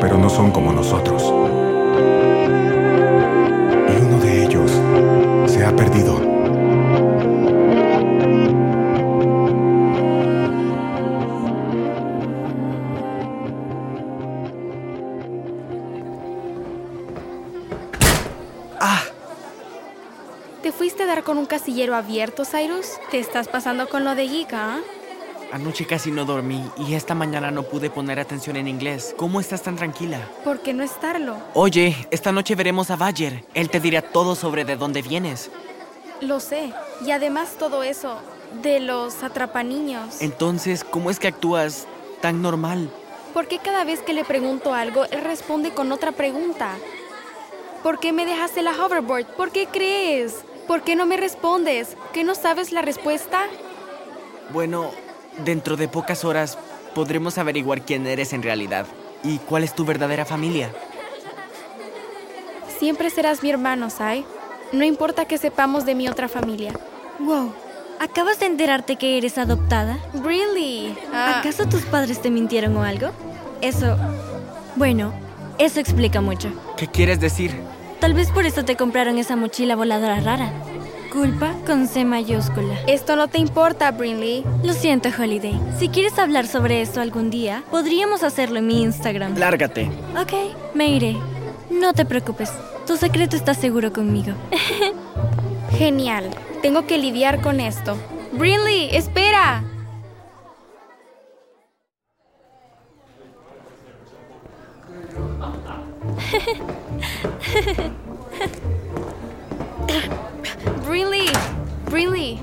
pero no son como nosotros. Y uno de ellos se ha perdido. ¿Te fuiste a dar con un casillero abierto, Cyrus? ¿Te estás pasando con lo de Giga? ah? Anoche casi no dormí y esta mañana no pude poner atención en inglés. ¿Cómo estás tan tranquila? ¿Por qué no estarlo? Oye, esta noche veremos a Bayer. Él te dirá todo sobre de dónde vienes. Lo sé. Y además todo eso de los atrapaniños. Entonces, ¿cómo es que actúas tan normal? ¿Por qué cada vez que le pregunto algo, él responde con otra pregunta? ¿Por qué me dejaste la hoverboard? ¿Por qué crees? ¿Por qué no me respondes? ¿Que no sabes la respuesta? Bueno, dentro de pocas horas podremos averiguar quién eres en realidad y cuál es tu verdadera familia. Siempre serás mi hermano, Sai. No importa que sepamos de mi otra familia. Wow. ¿Acabas de enterarte que eres adoptada? Really? Ah, ¿Acaso tus padres te mintieron o algo? Eso... Bueno, eso explica mucho. ¿Qué quieres decir? Tal vez por eso te compraron esa mochila voladora rara. Culpa con C mayúscula. Esto no te importa, Brinley. Lo siento, Holiday. Si quieres hablar sobre esto algún día, podríamos hacerlo en mi Instagram. Lárgate. Ok, me iré. No te preocupes. Tu secreto está seguro conmigo. Genial. Tengo que lidiar con esto. Brinley, espera. Brinley, Brinley.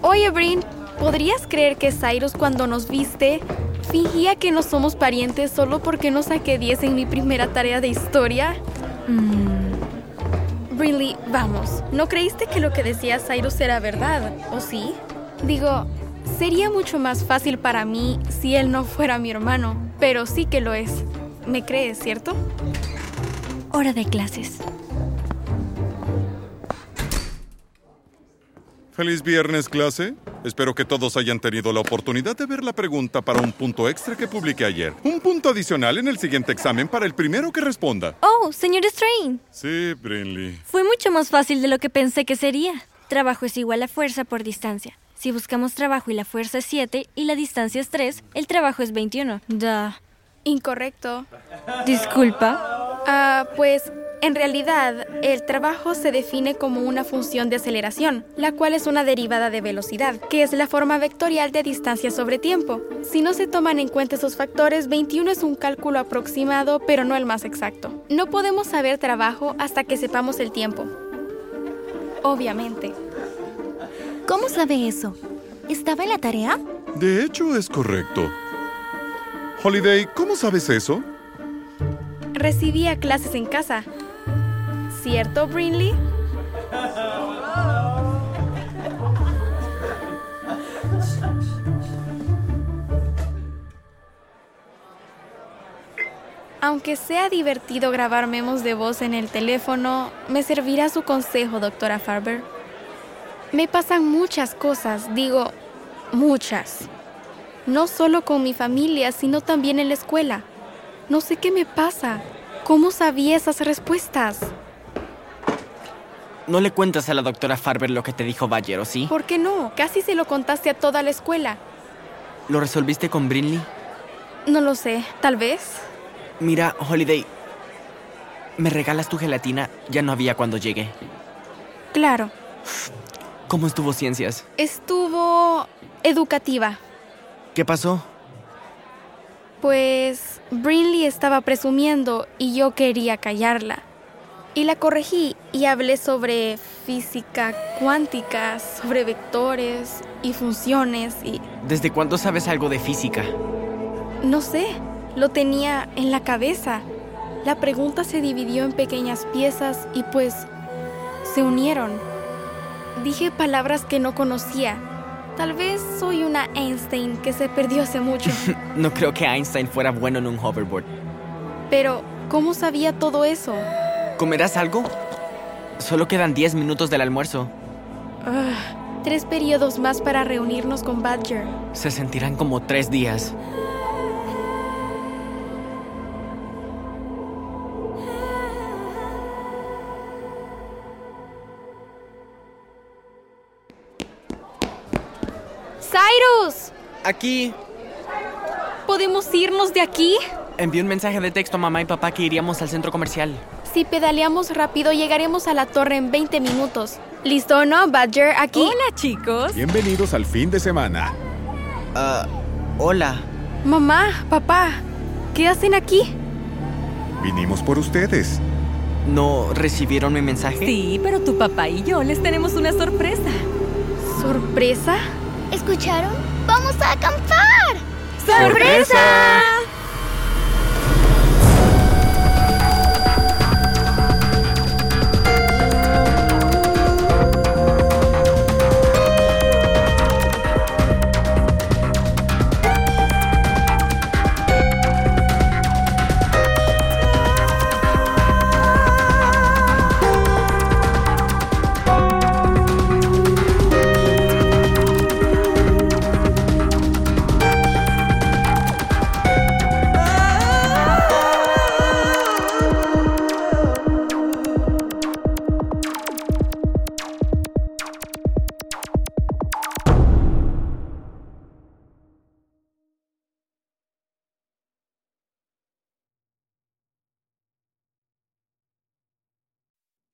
Oye, Brin, ¿podrías creer que Cyrus cuando nos viste fingía que no somos parientes solo porque no saqué 10 en mi primera tarea de historia? Mm, Brinley, vamos, ¿no creíste que lo que decía Cyrus era verdad, o sí? Digo, sería mucho más fácil para mí si él no fuera mi hermano, pero sí que lo es. ¿Me crees, cierto? hora de clases. Feliz viernes, clase. Espero que todos hayan tenido la oportunidad de ver la pregunta para un punto extra que publiqué ayer. Un punto adicional en el siguiente examen para el primero que responda. Oh, señor Strain. Sí, Brinley. Fue mucho más fácil de lo que pensé que sería. Trabajo es igual a fuerza por distancia. Si buscamos trabajo y la fuerza es 7 y la distancia es 3, el trabajo es 21. Duh. Incorrecto. Disculpa. Ah, pues en realidad el trabajo se define como una función de aceleración, la cual es una derivada de velocidad, que es la forma vectorial de distancia sobre tiempo. Si no se toman en cuenta esos factores, 21 es un cálculo aproximado, pero no el más exacto. No podemos saber trabajo hasta que sepamos el tiempo. Obviamente. ¿Cómo sabe eso? ¿Estaba en la tarea? De hecho, es correcto. Holiday, ¿cómo sabes eso? Recibía clases en casa. ¿Cierto, Brinley? Aunque sea divertido grabar memos de voz en el teléfono, me servirá su consejo, doctora Farber. Me pasan muchas cosas, digo, muchas. No solo con mi familia, sino también en la escuela. No sé qué me pasa. ¿Cómo sabía esas respuestas? No le cuentas a la doctora Farber lo que te dijo Bayer, ¿o sí? ¿Por qué no? Casi se lo contaste a toda la escuela. ¿Lo resolviste con Brinley? No lo sé, tal vez. Mira, Holiday, ¿me regalas tu gelatina? Ya no había cuando llegué. Claro. ¿Cómo estuvo ciencias? Estuvo educativa. ¿Qué pasó? Pues Brinley estaba presumiendo y yo quería callarla. Y la corregí y hablé sobre física cuántica, sobre vectores y funciones y ¿Desde cuándo sabes algo de física? no sé. Lo tenía en la cabeza. La pregunta se dividió en pequeñas piezas y pues se unieron. Dije palabras que no conocía. Tal vez soy una Einstein que se perdió hace mucho. no creo que Einstein fuera bueno en un hoverboard. Pero, ¿cómo sabía todo eso? ¿Comerás algo? Solo quedan 10 minutos del almuerzo. Ah, tres periodos más para reunirnos con Badger. Se sentirán como tres días. ¡Cyrus! Aquí. ¿Podemos irnos de aquí? Envié un mensaje de texto a mamá y papá que iríamos al centro comercial. Si pedaleamos rápido, llegaremos a la torre en 20 minutos. ¿Listo o no, Badger? Aquí. Hola, chicos. Bienvenidos al fin de semana. Ah, hola. Mamá, papá, ¿qué hacen aquí? Vinimos por ustedes. ¿No recibieron mi mensaje? Sí, pero tu papá y yo les tenemos una sorpresa. ¿Sorpresa? ¿Escucharon? ¡Vamos a acampar! ¡Sorpresa!